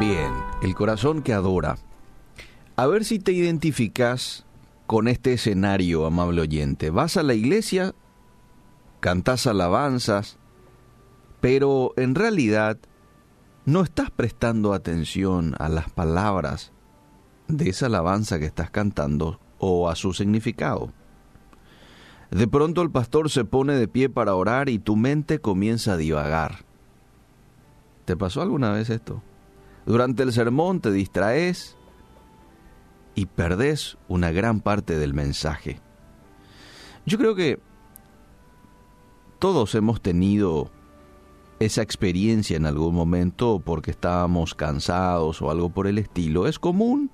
Bien, el corazón que adora. A ver si te identificas con este escenario, amable oyente. Vas a la iglesia, cantas alabanzas, pero en realidad no estás prestando atención a las palabras de esa alabanza que estás cantando o a su significado. De pronto el pastor se pone de pie para orar y tu mente comienza a divagar. ¿Te pasó alguna vez esto? Durante el sermón te distraes y perdés una gran parte del mensaje. Yo creo que todos hemos tenido esa experiencia en algún momento porque estábamos cansados o algo por el estilo. Es común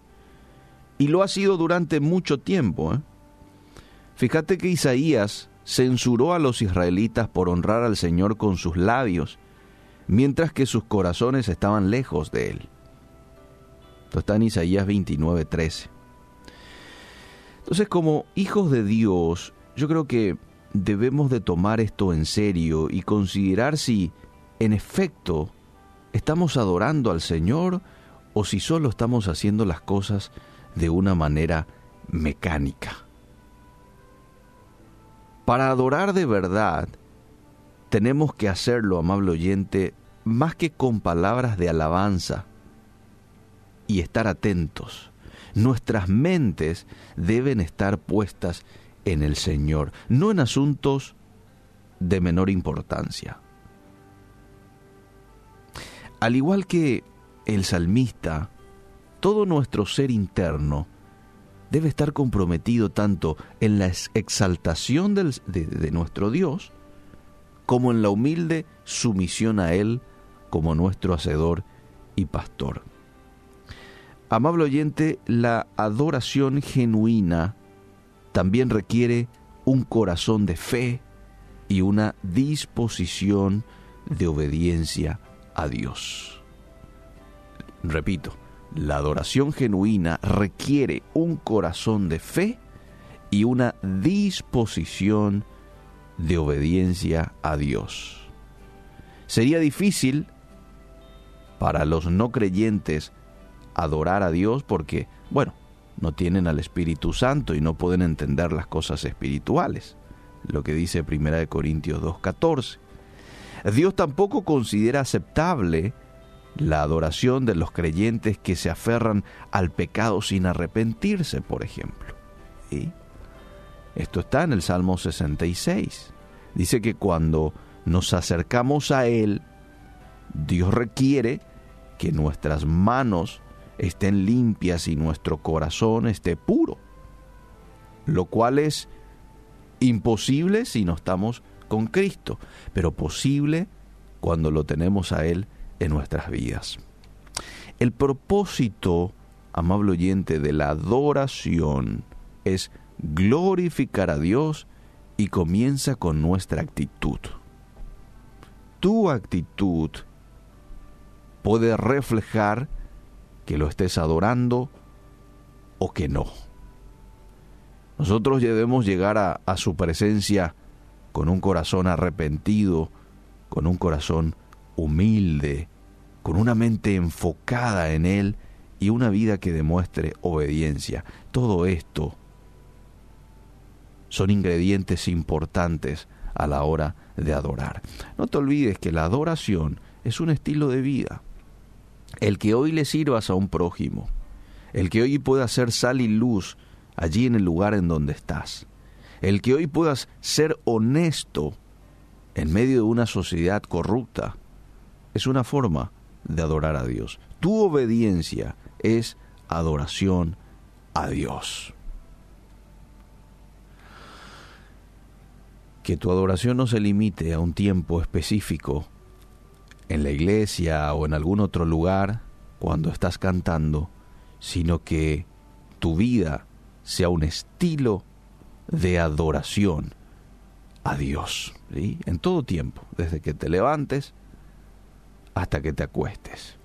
y lo ha sido durante mucho tiempo. ¿eh? Fíjate que Isaías censuró a los israelitas por honrar al Señor con sus labios, mientras que sus corazones estaban lejos de Él. Esto está en Isaías 29:13. Entonces, como hijos de Dios, yo creo que debemos de tomar esto en serio y considerar si, en efecto, estamos adorando al Señor o si solo estamos haciendo las cosas de una manera mecánica. Para adorar de verdad, tenemos que hacerlo, amable oyente, más que con palabras de alabanza y estar atentos. Nuestras mentes deben estar puestas en el Señor, no en asuntos de menor importancia. Al igual que el salmista, todo nuestro ser interno debe estar comprometido tanto en la exaltación de, nuestro Dios como en la humilde sumisión a Él como nuestro Hacedor y Pastor. Amable oyente, la adoración genuina también requiere un corazón de fe y una disposición de obediencia a Dios. Repito, la adoración genuina requiere un corazón de fe y una disposición de obediencia a Dios. Sería difícil para los no creyentes adorar a Dios porque, bueno, no tienen al Espíritu Santo y no pueden entender las cosas espirituales, lo que dice 1 Corintios 2.14. Dios tampoco considera aceptable la adoración de los creyentes que se aferran al pecado sin arrepentirse, por ejemplo. Esto está en el Salmo 66. Dice que cuando nos acercamos a Él, Dios requiere que nuestras manos estén limpias y nuestro corazón esté puro, lo cual es imposible si no estamos con Cristo, pero posible cuando lo tenemos a Él en nuestras vidas. El propósito, amable oyente, de la adoración es glorificar a Dios y comienza con nuestra actitud. Tu actitud puede reflejar que lo estés adorando o que no. Nosotros debemos llegar a, a, su presencia con un corazón arrepentido, con un corazón humilde, con una mente enfocada en Él y una vida que demuestre obediencia. Todo esto son ingredientes importantes a la hora de adorar. No te olvides que la adoración es un estilo de vida. El que hoy le sirvas a un prójimo, el que hoy pueda ser sal y luz allí en el lugar en donde estás, el que hoy puedas ser honesto en medio de una sociedad corrupta, es una forma de adorar a Dios. Tu obediencia es adoración a Dios. Que tu adoración no se limite a un tiempo específico en la iglesia o en algún otro lugar cuando estás cantando, sino que tu vida sea un estilo de adoración a Dios, en todo tiempo, desde que te levantes hasta que te acuestes.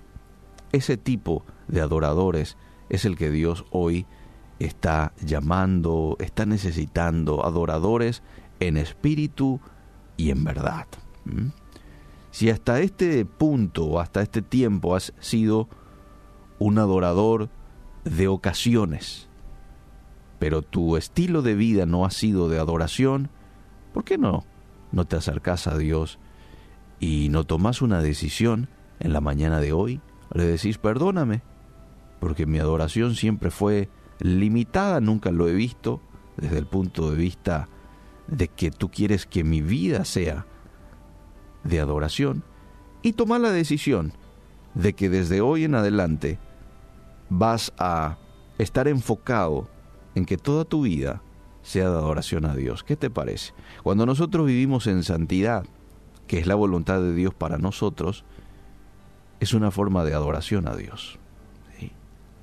Ese tipo de adoradores es el que Dios hoy está llamando, está necesitando, adoradores en espíritu y en verdad. Si hasta este punto, hasta este tiempo has sido un adorador de ocasiones, pero tu estilo de vida no ha sido de adoración, ¿por qué no? No te acercas a Dios y no tomas una decisión en la mañana de hoy. Le decís, perdóname, porque mi adoración siempre fue limitada, nunca lo he visto desde el punto de vista de que tú quieres que mi vida sea de adoración y toma la decisión de que desde hoy en adelante vas a estar enfocado en que toda tu vida sea de adoración a Dios. ¿Qué te parece? Cuando nosotros vivimos en santidad, que es la voluntad de Dios para nosotros, es una forma de adoración a Dios.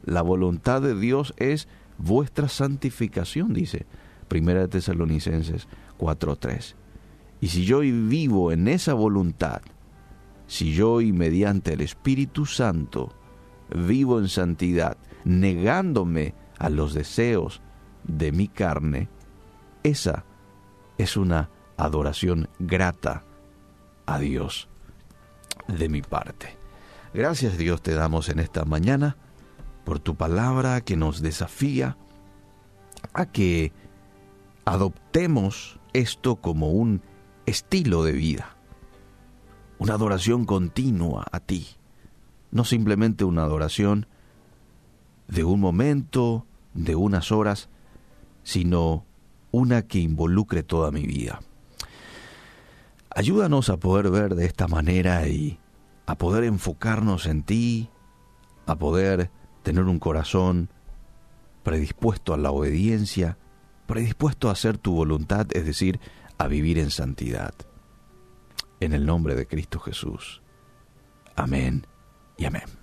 La voluntad de Dios es vuestra santificación, dice Primera de Tesalonicenses 4.3. Y si yo vivo en esa voluntad, si yo y mediante el Espíritu Santo vivo en santidad, negándome a los deseos de mi carne, esa es una adoración grata a Dios de mi parte. Gracias Dios te damos en esta mañana por tu palabra que nos desafía a que adoptemos esto como un estilo de vida, una adoración continua a ti, no simplemente una adoración de un momento, de unas horas, sino una que involucre toda mi vida. Ayúdanos a poder ver de esta manera y a poder enfocarnos en ti, a poder tener un corazón predispuesto a la obediencia, predispuesto a hacer tu voluntad, es decir, a vivir en santidad. En el nombre de Cristo Jesús. Amén y amén.